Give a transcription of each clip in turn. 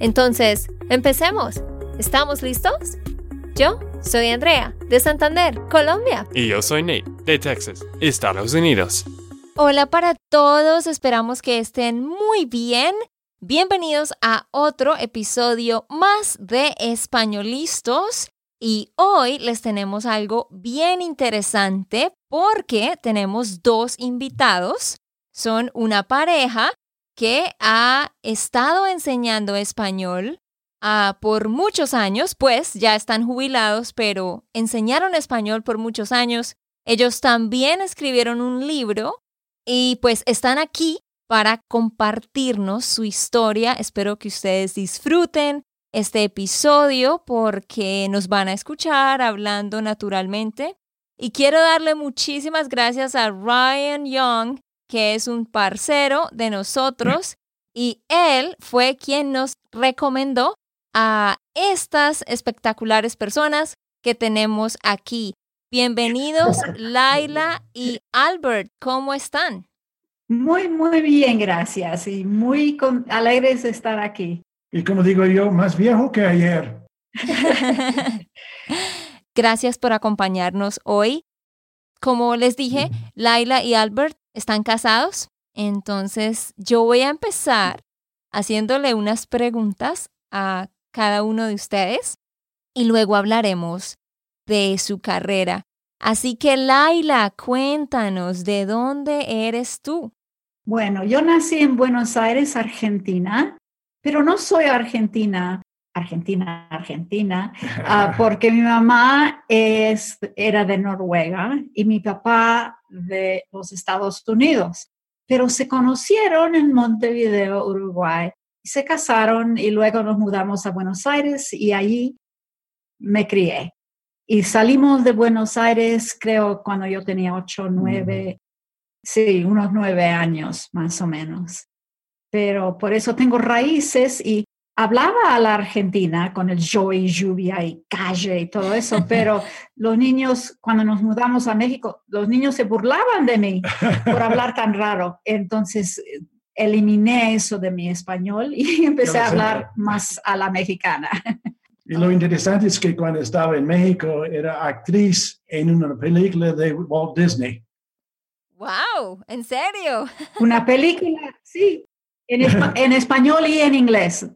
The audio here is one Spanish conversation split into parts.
Entonces, empecemos. ¿Estamos listos? Yo soy Andrea, de Santander, Colombia. Y yo soy Nate, de Texas, Estados Unidos. Hola para todos, esperamos que estén muy bien. Bienvenidos a otro episodio más de Españolistos. Y hoy les tenemos algo bien interesante porque tenemos dos invitados. Son una pareja que ha estado enseñando español ah, por muchos años, pues ya están jubilados, pero enseñaron español por muchos años. Ellos también escribieron un libro y pues están aquí para compartirnos su historia. Espero que ustedes disfruten este episodio porque nos van a escuchar hablando naturalmente. Y quiero darle muchísimas gracias a Ryan Young, que es un parcero de nosotros, y él fue quien nos recomendó a estas espectaculares personas que tenemos aquí. Bienvenidos, Laila y Albert, ¿cómo están? Muy, muy bien, gracias, y muy alegres de estar aquí. Y como digo yo, más viejo que ayer. Gracias por acompañarnos hoy. Como les dije, Laila y Albert están casados. Entonces, yo voy a empezar haciéndole unas preguntas a cada uno de ustedes y luego hablaremos de su carrera. Así que, Laila, cuéntanos, ¿de dónde eres tú? Bueno, yo nací en Buenos Aires, Argentina, pero no soy argentina, argentina, argentina, ah, porque mi mamá es, era de Noruega y mi papá de los Estados Unidos, pero se conocieron en Montevideo, Uruguay, y se casaron y luego nos mudamos a Buenos Aires y allí me crié. Y salimos de Buenos Aires, creo, cuando yo tenía ocho, nueve, sí, unos nueve años más o menos pero por eso tengo raíces y hablaba a la Argentina con el yo y lluvia y calle y todo eso, pero los niños, cuando nos mudamos a México, los niños se burlaban de mí por hablar tan raro. Entonces eliminé eso de mi español y empecé a hablar más a la mexicana. Y lo interesante es que cuando estaba en México era actriz en una película de Walt Disney. ¡Wow! ¿En serio? Una película, sí, en, español y en inglés.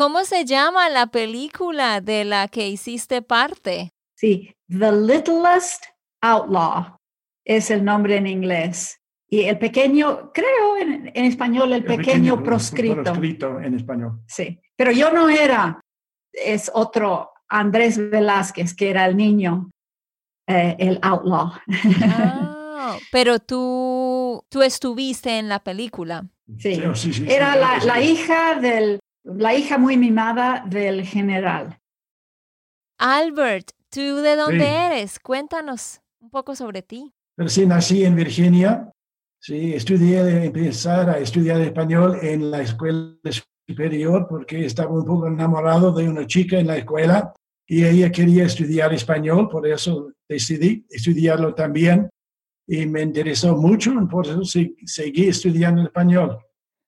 ¿Cómo se llama la película de la que hiciste parte? Sí, The Littlest Outlaw es el nombre en inglés. Y el pequeño, creo en, español, el, pequeño, proscrito. Proscrito en español. Sí, pero yo no era, es otro Andrés Velázquez, que era el niño, eh, el outlaw. Ah, pero tú, tú estuviste en la película. Sí, era la, hija del, la hija muy mimada del general. Albert, ¿tú de dónde eres? Cuéntanos un poco sobre ti. Sí, nací en Virginia. Sí, estudié, empezar a estudiar español en la escuela superior porque estaba un poco enamorado de una chica en la escuela y ella quería estudiar español, por eso decidí estudiarlo también y me interesó mucho, por eso seguí estudiando español.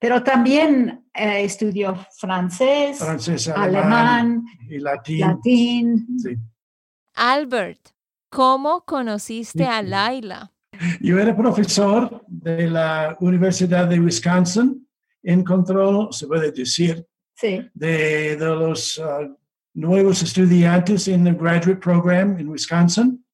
Pero también eh, estudió francés, alemán, y latín. latín. Albert, ¿cómo conociste a Laila? Yo era profesor de la Universidad de Wisconsin, encontró, se puede decir, de, los uh, nuevos estudiantes en el graduate program en Wisconsin,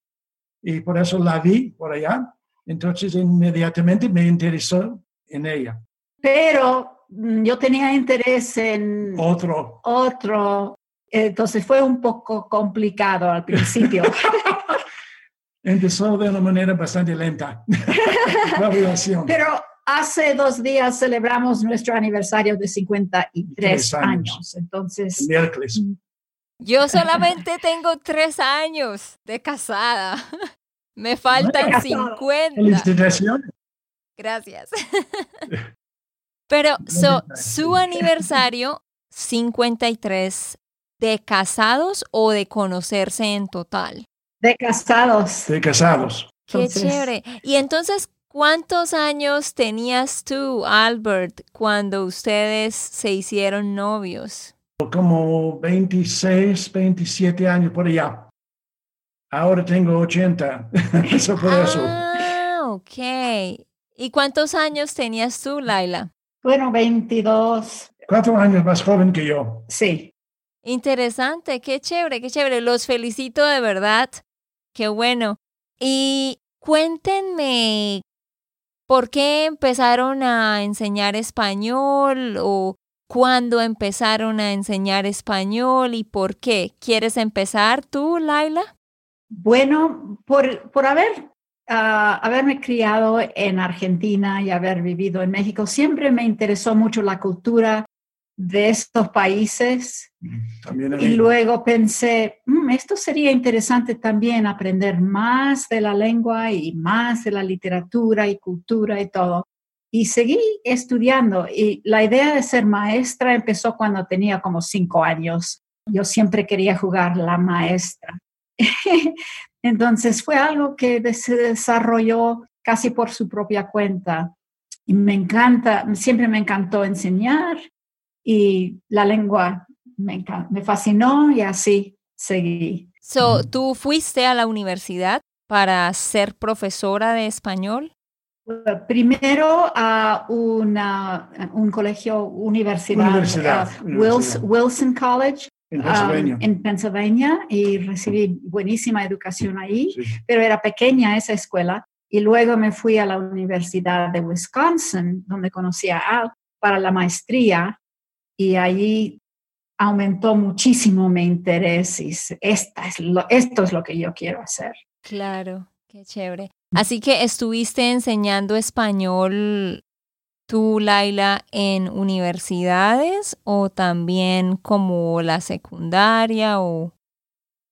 y por eso la vi por allá. Entonces inmediatamente me interesó en ella. Pero mm, yo tenía interés en otro. Otro. Entonces fue un poco complicado al principio. Empezó de una manera bastante lenta la relación. Pero hace dos días celebramos nuestro aniversario de 53 Tres años. años. Entonces, El miércoles. Yo solamente tengo tres años de casada. Me faltan casada. 50. Felicitaciones. Gracias. Pero, so, su aniversario 53 de casados o de conocerse en total. de casados. De casados. Qué Entonces- chévere. Y entonces, ¿cuántos años tenías tú, Albert, cuando ustedes se hicieron novios? Como 26, 27 años por allá. Ahora tengo 80. Eso por eso. Ah, ok. ¿Y cuántos años tenías tú, Laila? Bueno, 22, Cuatro años más joven que yo. sí. Interesante, qué chévere, qué chévere. Los felicito de verdad. Qué bueno. Y cuéntenme, ¿por qué empezaron a enseñar español o cuándo empezaron a enseñar español y por qué? ¿Quieres empezar tú, Laila? Bueno, por, por haber, ah, haberme criado en Argentina y haber vivido en México, siempre me interesó mucho la cultura de estos países También a y luego pensé, "Mm, esto sería interesante también aprender más de la lengua y más de la literatura y cultura y todo. Y seguí estudiando y la idea de ser maestra empezó cuando tenía como cinco años. Yo siempre quería jugar la maestra. Entonces fue algo que se desarrolló casi por su propia cuenta. Y me encanta, siempre me encantó enseñar y la lengua me, me fascinó y así seguí. So, ¿Tú fuiste a la universidad para ser profesora de español? Primero a una, un colegio, universidad, Universidad, uh, universidad. Wils- Wilson College En um, Pennsylvania. en Pennsylvania y recibí buenísima educación ahí. Sí. pero era pequeña esa escuela. Y luego me fui a la Universidad de Wisconsin, donde conocí a Al para la maestría. Y allí aumentó muchísimo mi interés y esta es lo, esto es lo que yo quiero hacer. Claro, qué chévere. Así que estuviste enseñando español tú, Laila, en universidades o también como la secundaria o...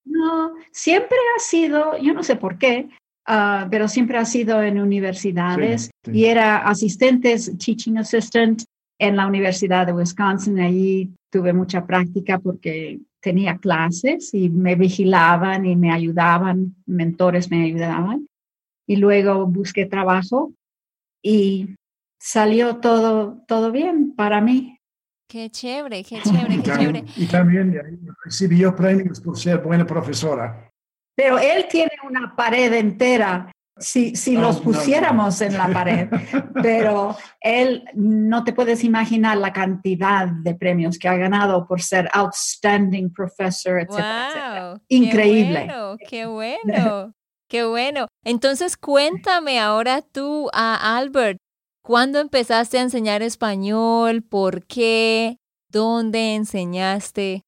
No, siempre ha sido, yo no sé por qué, ah, pero siempre ha sido en universidades Sí, sí. y era asistentes, teaching assistant en la Universidad de Wisconsin. Allí tuve mucha práctica porque tenía clases y me vigilaban y me ayudaban, mentores me ayudaban. Y luego busqué trabajo y salió todo, todo bien para mí. Qué chévere, qué chévere, Y qué también, chévere. y también recibió premios por ser buena profesora. Pero él tiene una pared entera. Si, si Oh, los no, no. pusiéramos en la pared, pero él no te puedes imaginar la cantidad de premios que ha ganado por ser outstanding professor, etcétera, etcétera. Wow, Increíble. Qué bueno, qué bueno, qué bueno. Entonces cuéntame ahora tú a Albert, ¿cuándo empezaste a enseñar español? ¿Por qué? ¿Dónde enseñaste?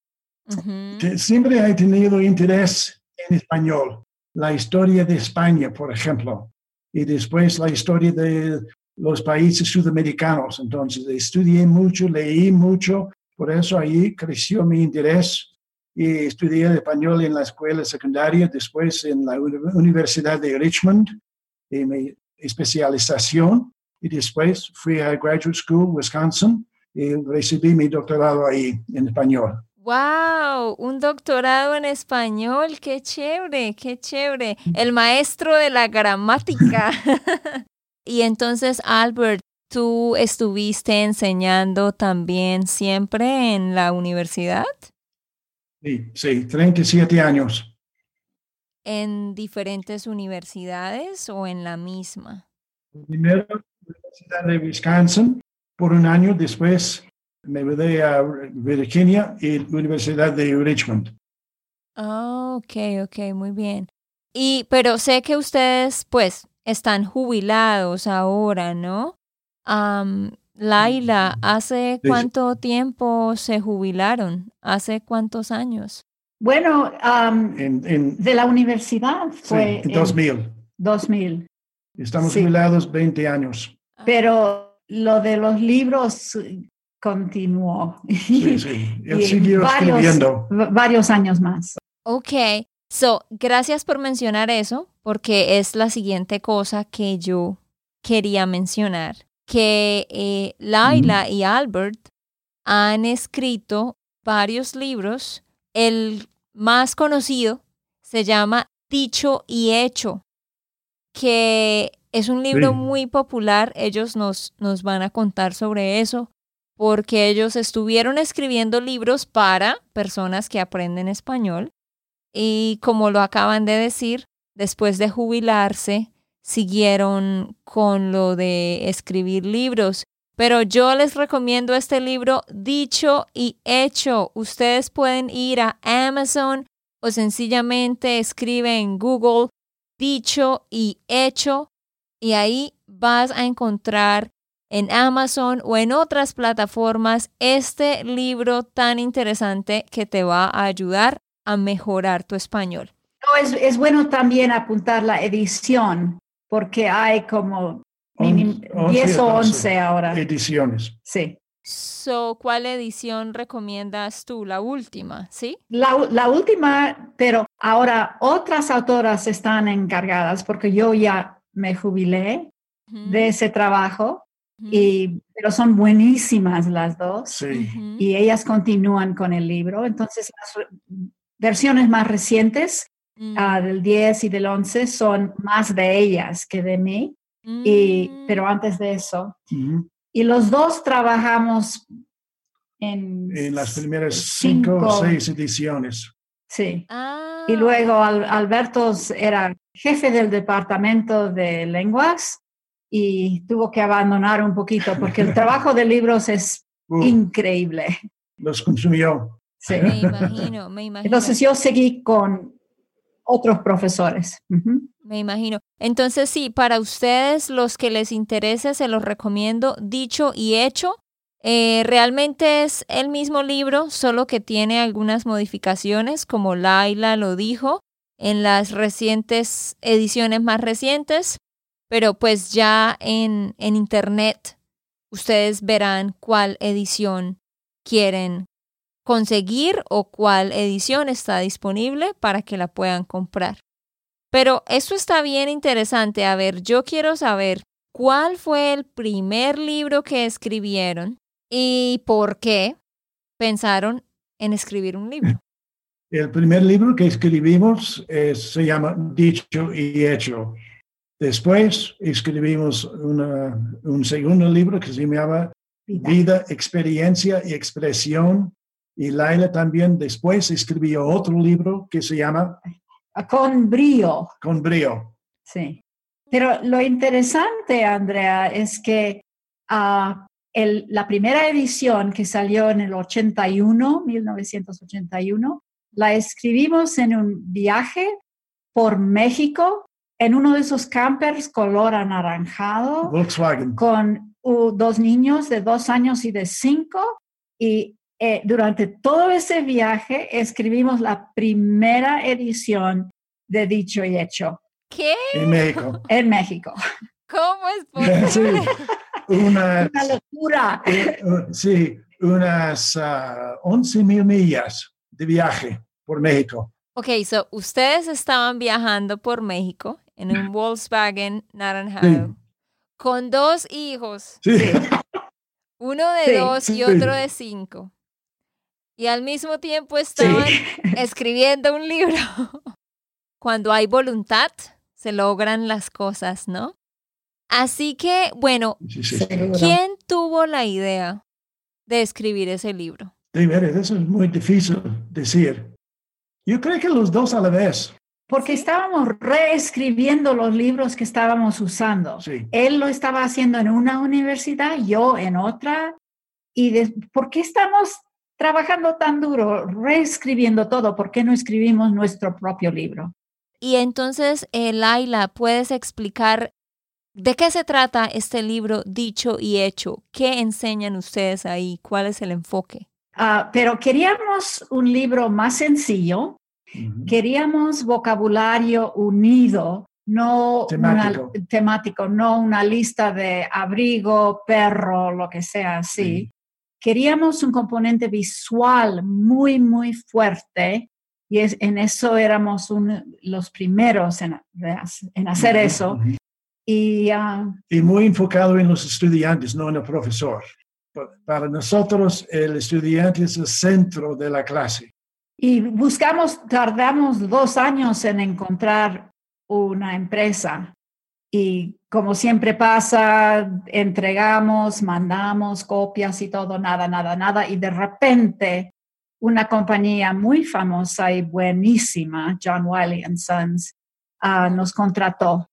Ujú. Te- Siempre he tenido interés en español. La historia de España, por ejemplo, y después la historia de los países sudamericanos. Entonces, estudié mucho, leí mucho, por eso ahí creció mi interés y estudié español en la escuela secundaria, después en la uni- Universidad de Richmond, en mi especialización, y después fui a Graduate School, Wisconsin, y recibí mi doctorado ahí en español. Wow, un doctorado en español, qué chévere, qué chévere. El maestro de la gramática. y entonces, Albert, ¿tú estuviste enseñando también siempre en la universidad? Sí, sí, 37 años. ¿En diferentes universidades o en la misma? Primero, Universidad de Wisconsin, por un año, después me mudé a Virginia y Universidad de Richmond. Ah, ok, ok, muy bien. Y, pero sé que ustedes, pues, están jubilados ahora, ¿no? Laila, ¿hace Sí. cuánto tiempo se jubilaron? ¿Hace cuántos años? Bueno, um, En, en, de la universidad sí, fue en en 2000. 2000. Estamos Sí. jubilados 20 años. Pero lo de los libros continuó. Sí, sí. Él Y siguió varios, escribiendo. va- varios años más. Ok, so, gracias por mencionar eso, porque es la siguiente cosa que yo quería mencionar, que eh, Laila y Albert han escrito varios libros. El más conocido se llama Dicho y Hecho, que es un libro Sí. muy popular. Ellos nos, nos van a contar sobre eso, porque ellos estuvieron escribiendo libros para personas que aprenden español. Y como lo acaban de decir, después de jubilarse, siguieron con lo de escribir libros. Pero yo les recomiendo este libro, Dicho y Hecho. Ustedes pueden ir a Amazon o sencillamente escribe en Google Dicho y Hecho y ahí vas a encontrar en Amazon o en otras plataformas este libro tan interesante que te va a ayudar a mejorar tu español. No, es, es bueno también apuntar la edición, porque hay como minim- On- 10 o 11, 11 ahora. Ediciones. Sí. So, ¿cuál edición recomiendas tú? La última, ¿sí? La, la última, pero ahora otras autoras están encargadas, porque yo ya me jubilé de ese trabajo, y, pero son buenísimas las dos. Sí. y ellas continúan con el libro. Entonces, las versiones más recientes, Mm, ah, del 10 y del 11, son más de ellas que de mí, y, mm, pero antes de eso. Y los dos trabajamos en... En las primeras cinco o cinco- seis ediciones. Sí. ah, Y luego Al- Alberto era jefe del departamento de lenguas y tuvo que abandonar un poquito porque el trabajo de libros es Uh, increíble. los consumió. Sí. Me imagino, me imagino. Entonces yo seguí con otros profesores. Me imagino. Entonces, sí, para ustedes, los que les interese, se los recomiendo, dicho y hecho. Eh, realmente es el mismo libro, solo que tiene algunas modificaciones, como Laila lo dijo, en las recientes ediciones más recientes, pero pues ya en, en internet ustedes verán cuál edición quieren conseguir o cuál edición está disponible para que la puedan comprar. Pero esto está bien interesante. A ver, yo quiero saber cuál fue el primer libro que escribieron y por qué pensaron en escribir un libro. El primer libro que escribimos es- se llama Dicho y Hecho. Después escribimos una- un segundo libro que se llama Vida. Vida, Experiencia y Expresión. Y Laila también después escribió otro libro que se llama Con brío, Con Brío. sí. Pero lo interesante, Andrea, es que ah, el- la primera edición que salió en el 81, 1981, la escribimos en un viaje por México en uno de esos campers color anaranjado. Volkswagen. con uh, dos niños de dos años y de cinco y eh, durante todo ese viaje escribimos la primera edición de Dicho y Hecho ¿Qué? En México. en México. ¿Cómo es Sí, posible? Unas, Una locura. eh, uh, sí, unas ah, 11 mil millas de viaje por México. Ok, so ustedes estaban viajando por México en un Volkswagen naranjado con dos hijos, Sí, Sí. uno de Sí, dos y sí. otro de cinco. Y al mismo tiempo estaban escribiendo un libro. Cuando hay voluntad, se logran las cosas, ¿no? Así que, bueno, sí, sí. Seguro. ¿quién tuvo la idea de escribir ese libro? De veras, eso es muy difícil decir. Yo creo que los dos a la vez. Porque estábamos reescribiendo los libros que estábamos usando. Sí. Él lo estaba haciendo en una universidad, yo en otra. ¿Y de- por qué estamos trabajando tan duro, reescribiendo todo? ¿Por qué no escribimos nuestro propio libro? Y entonces, eh, Laila, ¿puedes explicar de qué se trata este libro dicho y hecho? ¿Qué enseñan ustedes ahí? ¿Cuál es el enfoque? Ah, pero queríamos un libro más sencillo, queríamos vocabulario unido no Temático. Una, temático, no una lista de abrigo, perro, lo que sea así. Queríamos un componente visual muy, muy fuerte y es, en eso éramos un- los primeros en, en hacer eso. Y ah, Y muy enfocado en los estudiantes, no en el profesor. Pa- Para nosotros, el estudiante es el centro de la clase. Y buscamos, tardamos dos años en encontrar una empresa. Y como siempre pasa, entregamos, mandamos copias y todo, nada, nada, nada. Y de repente, una compañía muy famosa y buenísima, John Wiley and Sons, ah, nos contrató.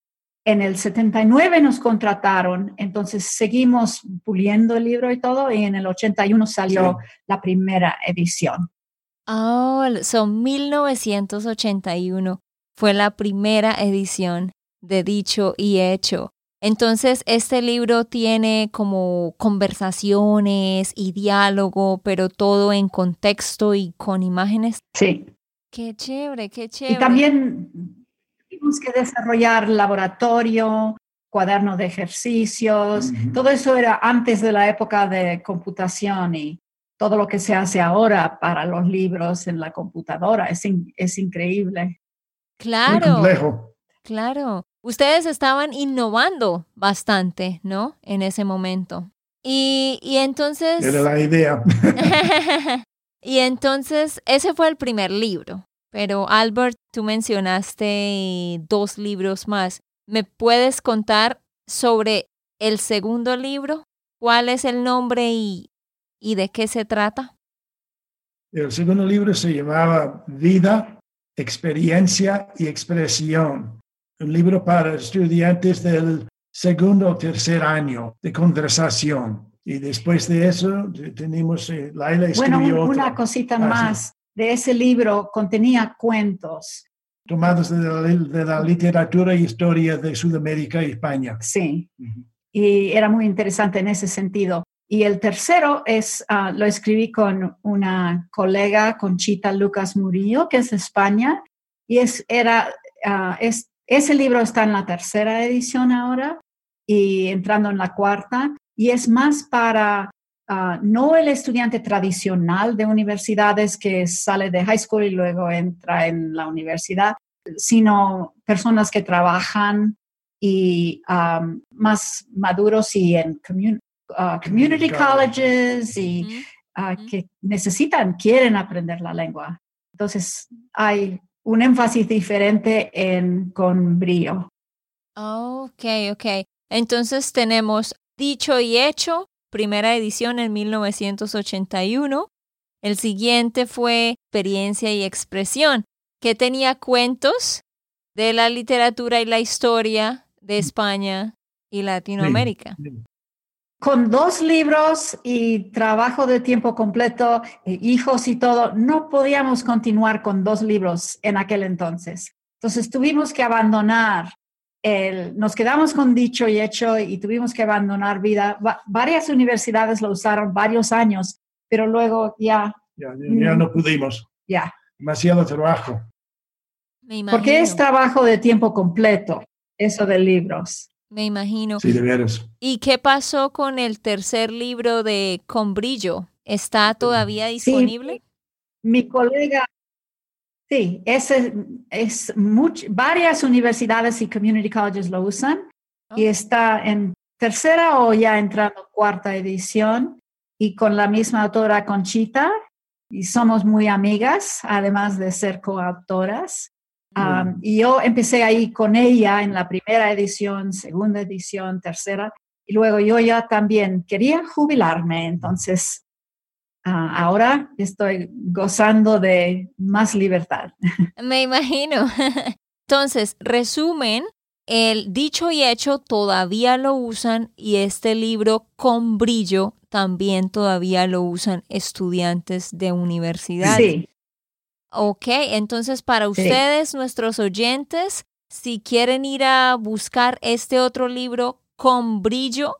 En el 79 nos contrataron, entonces seguimos puliendo el libro y todo, y en el 81 salió la primera edición. Oh, son 1981. Fue la primera edición de Dicho y Hecho. Entonces, este libro tiene como conversaciones y diálogo, pero todo en contexto y con imágenes. Sí. Qué chévere, qué chévere. Y también tuvimos que desarrollar laboratorio, cuaderno de ejercicios. Todo eso era antes de la época de computación y todo lo que se hace ahora para los libros en la computadora. Es, in- es increíble. Muy Claro, complejo. claro. Ustedes estaban innovando bastante, ¿no? En ese momento. Y, y entonces... Era la idea. y entonces, ese fue el primer libro. Pero Albert, tú mencionaste dos libros más. ¿Me puedes contar sobre el segundo libro? ¿Cuál es el nombre y, y de qué se trata? El segundo libro se llamaba Vida, Experiencia y Expresión. Un libro para estudiantes del segundo o tercer año de conversación. Y después de eso te- tenemos, eh, Laila Bueno, escribió un- otro, una cosita Ah, sí. más. De ese libro contenía cuentos. tomados de la, de la literatura e historia de Sudamérica y España. Sí. Ujú. y era muy interesante en ese sentido. Y el tercero es, ah, lo escribí con una colega, Conchita Lucas Murillo, que es de España, y es, era, ah, es, ese libro está en la tercera edición ahora y entrando en la cuarta, y es más para ah, no el estudiante tradicional de universidades que sale de high school y luego entra en la universidad, sino personas que trabajan y um, más maduros y en commun- uh, community Community college. colleges y uh, Ujú. que necesitan, quieren aprender la lengua. Entonces hay un énfasis diferente en con brillo. Ok, ok. Entonces tenemos Dicho y Hecho, primera edición en 1981. El siguiente fue Experiencia y Expresión, que tenía cuentos de la literatura y la historia de España y Latinoamérica. Con dos libros y trabajo de tiempo completo, eh, hijos y todo, no podíamos continuar con dos libros en aquel entonces. Entonces tuvimos que abandonar el, nos quedamos con dicho y hecho y tuvimos que abandonar vida. Va- varias universidades lo usaron varios años, pero luego ya, Ya, ya no pudimos. ya. Demasiado trabajo. Me imagino. Porque es trabajo de tiempo completo, eso de libros. Me imagino. Sí, de veras. ¿Y qué pasó con el tercer libro de Con Brillo? ¿Está todavía Sí. disponible? Mi colega, sí, ese es much- varias universidades y community colleges lo usan y está en tercera o ya entrando cuarta edición y con la misma autora Conchita y somos muy amigas, además de ser coautoras. Um, y yo empecé ahí con ella en la primera edición, segunda edición, tercera, y luego yo ya también quería jubilarme, entonces ah, ahora estoy gozando de más libertad. Me imagino. Entonces, resumen, el dicho y hecho todavía lo usan y este libro con brillo también todavía lo usan estudiantes de universidad. Sí, Ok, entonces para Sí. ustedes, nuestros oyentes, si quieren ir a buscar este otro libro con brillo,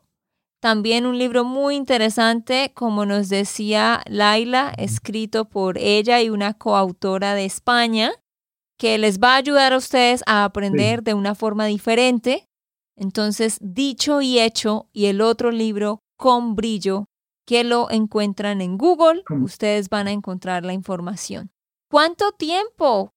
también un libro muy interesante, como nos decía Laila, escrito por ella y una coautora de España. que les va a ayudar a ustedes a aprender de una forma diferente. Entonces, dicho y hecho, y el otro libro, Con Brillo, que lo encuentran en Google, ustedes van a encontrar la información. ¿Cuánto tiempo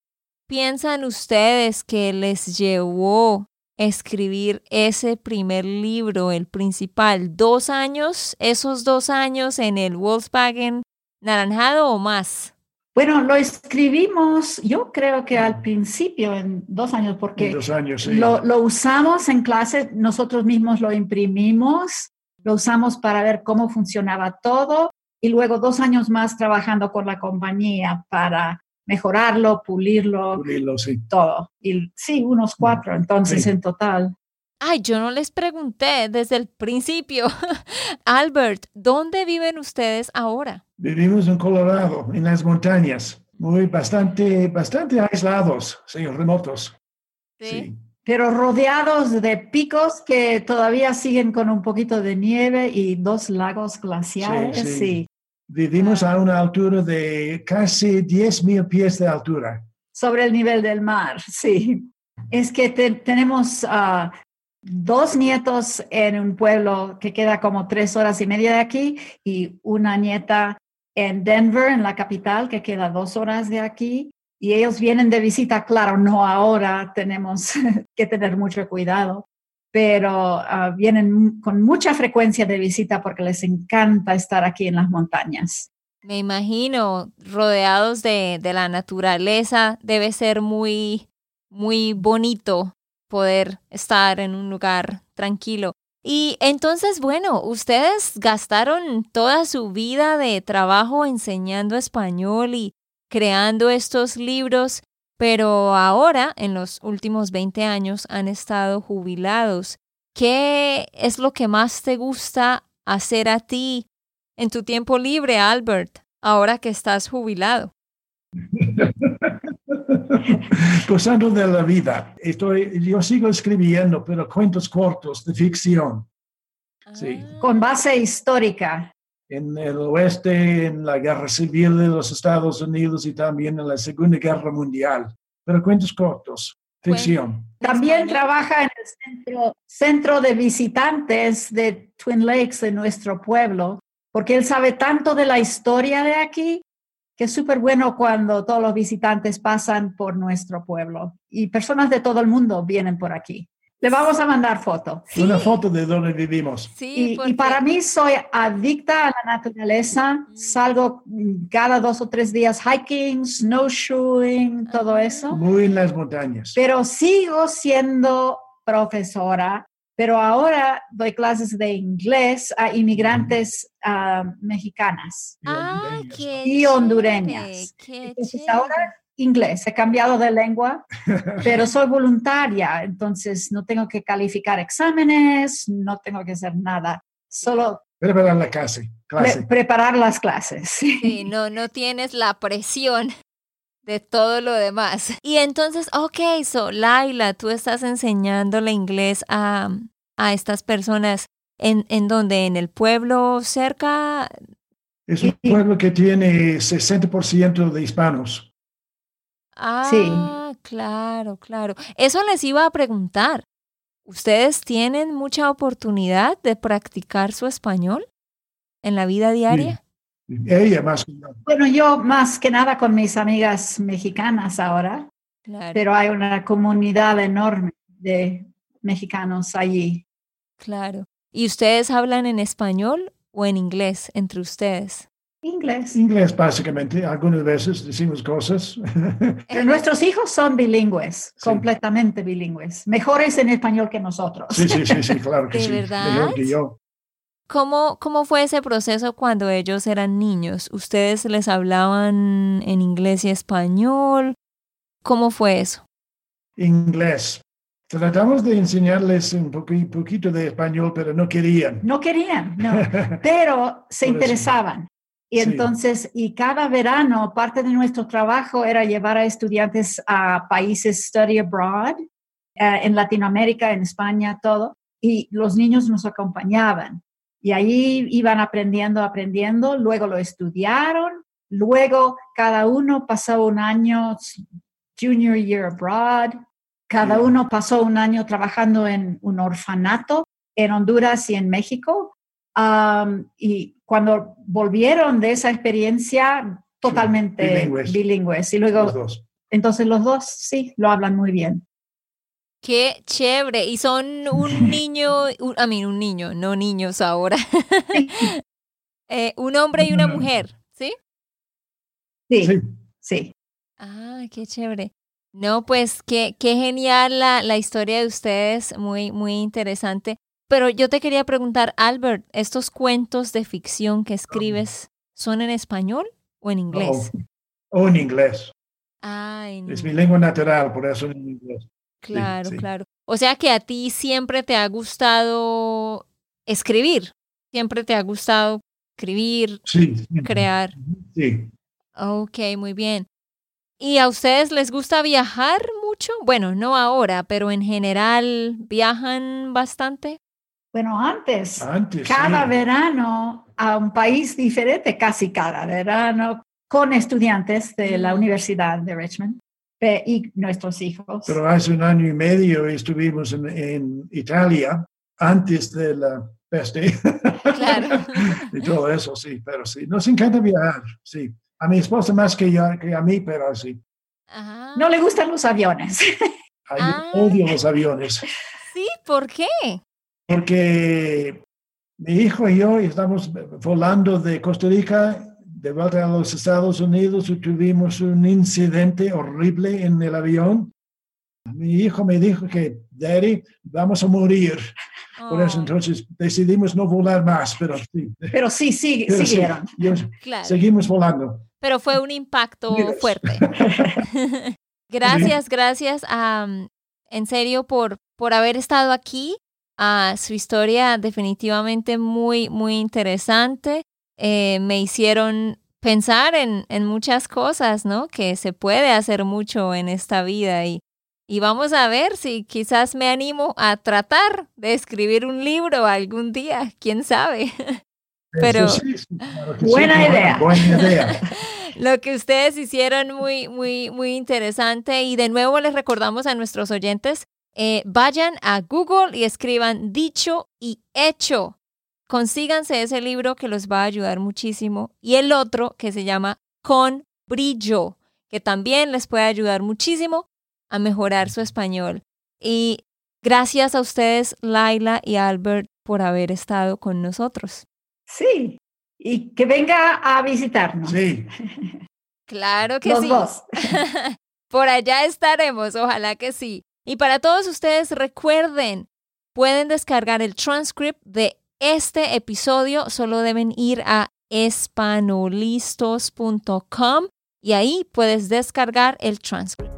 piensan ustedes que les llevó escribir ese primer libro, el principal? ¿Dos años? ¿Esos dos años en el Volkswagen naranjado o más? Bueno, lo escribimos, yo creo que al principio, en dos años, porque dos años, sí. lo, lo usamos en clase, nosotros mismos lo imprimimos, lo usamos para ver cómo funcionaba todo y luego dos años más trabajando con la compañía para mejorarlo, pulirlo, Pulirlo, sí. todo. Y sí, unos cuatro, entonces Sí. en total. Ay, yo no les pregunté desde el principio. Albert, ¿dónde viven ustedes ahora? Vivimos en Colorado, en las montañas, muy bastante, bastante aislados, sí, remotos. Sí. Pero rodeados de picos que todavía siguen con un poquito de nieve y dos lagos glaciares. Sí, Sí, Vivimos a una altura de casi 10.000 pies de altura. sobre el nivel del mar, sí. Es que te- tenemos ah, dos nietos en un pueblo que queda como tres horas y media de aquí y una nieta en Denver, en la capital, que queda dos horas de aquí. Y ellos vienen de visita, claro, no ahora, tenemos que tener mucho cuidado, pero ah, vienen con mucha frecuencia de visita porque les encanta estar aquí en las montañas. Me imagino, rodeados de, de la naturaleza, debe ser muy, muy bonito poder estar en un lugar tranquilo. Y entonces, bueno, ustedes gastaron toda su vida de trabajo enseñando español y creando estos libros, pero ahora, en los últimos 20 años, han estado jubilados. ¿Qué es lo que más te gusta hacer a ti en tu tiempo libre, Albert, ahora que estás jubilado? Gozando de la vida. Estoy, yo sigo escribiendo, pero cuentos cortos de ficción. Sí. Ah, Con base histórica. En el oeste, en la guerra civil de los Estados Unidos y también en la Segunda Guerra Mundial. Pero cuentos cortos, ficción. También trabaja en el centro, centro de visitantes de Twin Lakes, de nuestro pueblo, porque él sabe tanto de la historia de aquí que es súper bueno cuando todos los visitantes pasan por nuestro pueblo y personas de todo el mundo vienen por aquí. Le vamos a mandar foto. Una foto de donde vivimos. Sí, Y, y porque- para mí soy adicta a la naturaleza. Mm. Salgo cada dos o tres días hiking, snowshoeing, todo eso. Muy en las montañas. pero sigo siendo profesora, pero ahora doy clases de inglés a inmigrantes ah, mexicanas Ah, hondureñas, qué y hondureñas. qué Entonces ahora inglés, he cambiado de lengua, pero soy voluntaria, entonces no tengo que calificar exámenes, no tengo que hacer nada, solo Preparar la clase. pre- clase. preparar las clases. Sí, no, no tienes la presión de todo lo demás. Y entonces, ok, so Laila, tú estás enseñándole inglés a, a estas personas en, en donde, en el pueblo cerca. Es un pueblo que tiene 60% de hispanos. Ah, claro, claro. Eso les iba a preguntar. ¿Ustedes tienen mucha oportunidad de practicar su español en la vida diaria? Ella más que yo. Bueno, yo más que nada con mis amigas mexicanas ahora, Claro, pero hay una comunidad enorme de mexicanos allí. claro. ¿Y ustedes hablan en español o en inglés entre ustedes? Inglés. Inglés, básicamente. Algunas veces decimos cosas. Pero nuestros hijos son bilingües, Sí. completamente bilingües, mejores en español que nosotros. Sí, sí, sí, sí, claro que ¿De sí. verdad? Mejor que yo. ¿Cómo, ¿Cómo fue ese proceso cuando ellos eran niños? ¿Ustedes les hablaban en inglés y español? ¿Cómo fue eso? Inglés. Tratamos de enseñarles un poqui- poquito de español, pero no querían. No querían, no, pero se interesaban. Y Sí. entonces, y cada verano, parte de nuestro trabajo era llevar a estudiantes a países study abroad, eh, en Latinoamérica, en España, todo, y los niños nos acompañaban. Y ahí iban aprendiendo, aprendiendo, luego lo estudiaron, luego cada uno pasó un año, junior year abroad. Cada Sí. uno pasó un año trabajando en un orfanato en Honduras y en México. Um, y cuando volvieron de esa experiencia, totalmente bilingües. bilingües. Y luego, Los dos. entonces los dos sí, lo hablan muy bien. Qué chévere. Y son un niño, un- a mí un niño, no niños ahora. Eh, un hombre y una mujer, ¿sí? Sí, Sí. sí. Ah, qué chévere. No, pues qué, qué genial la, la historia de ustedes, muy, muy interesante. Pero yo te quería preguntar, Albert, ¿estos cuentos de ficción que escribes son en español o en inglés? O en inglés. Ay, no. Es mi lengua natural, por eso en inglés. Claro, sí. claro. O sea que a ti siempre te ha gustado escribir, siempre te ha gustado escribir, sí. crear. Sí. Ok, muy bien. ¿Y a ustedes les gusta viajar mucho? Bueno, no ahora, pero en general viajan bastante. Bueno, antes, Antes. cada sí. verano a un país diferente, casi cada verano, con estudiantes de la Mm. Universidad de Richmond y nuestros hijos. Pero hace un año y medio estuvimos en, en Italia antes de la peste. Claro. y todo eso, sí, pero sí. Nos encanta viajar, sí. A mi esposa más que, yo, que a mí, pero sí. Ah, no le gustan los aviones. Ay, Ah. odio los aviones. sí, ¿por qué? Porque mi hijo y yo estamos volando de Costa Rica de vuelta a los Estados Unidos y tuvimos un incidente horrible en el avión. Mi hijo me dijo que, Daddy, vamos a morir. Por eso Oh, entonces decidimos no volar más, pero sí. Pero sí, sí, Pero sí, siguieron. yo- claro. seguimos volando. Pero fue un impacto Mira. fuerte. gracias, gracias am, en serio por, por haber estado aquí. Ah, su historia definitivamente muy, muy interesante. Eh, me hicieron pensar en, en muchas cosas, ¿no? Que se puede hacer mucho en esta vida y, y vamos a ver si quizás me animo a tratar de escribir un libro algún día, quién sabe. Pero- Eso sí, sí, claro que sí, Buena buena- idea. Buena idea. Lo que ustedes hicieron muy, muy, muy interesante. Y de nuevo les recordamos a nuestros oyentes, eh, vayan a Google y escriban dicho y hecho. Consíganse ese libro que los va a ayudar muchísimo. Y el otro que se llama Con Brillo, que también les puede ayudar muchísimo a mejorar su español. Y gracias a ustedes, Laila y Albert, por haber estado con nosotros. Sí. Y que venga a visitarnos. Sí, Claro que Los sí. dos. Por allá estaremos, ojalá que sí. Y para todos ustedes, recuerden, pueden descargar el transcript de este episodio, solo deben ir a espanolistos.com y ahí puedes descargar el transcript.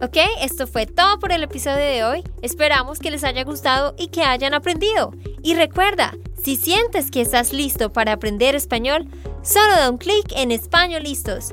Ok, esto fue todo por el episodio de hoy. Esperamos que les haya gustado y que hayan aprendido. Y recuerda, si sientes que estás listo para aprender español, solo da un clic en Español Listos.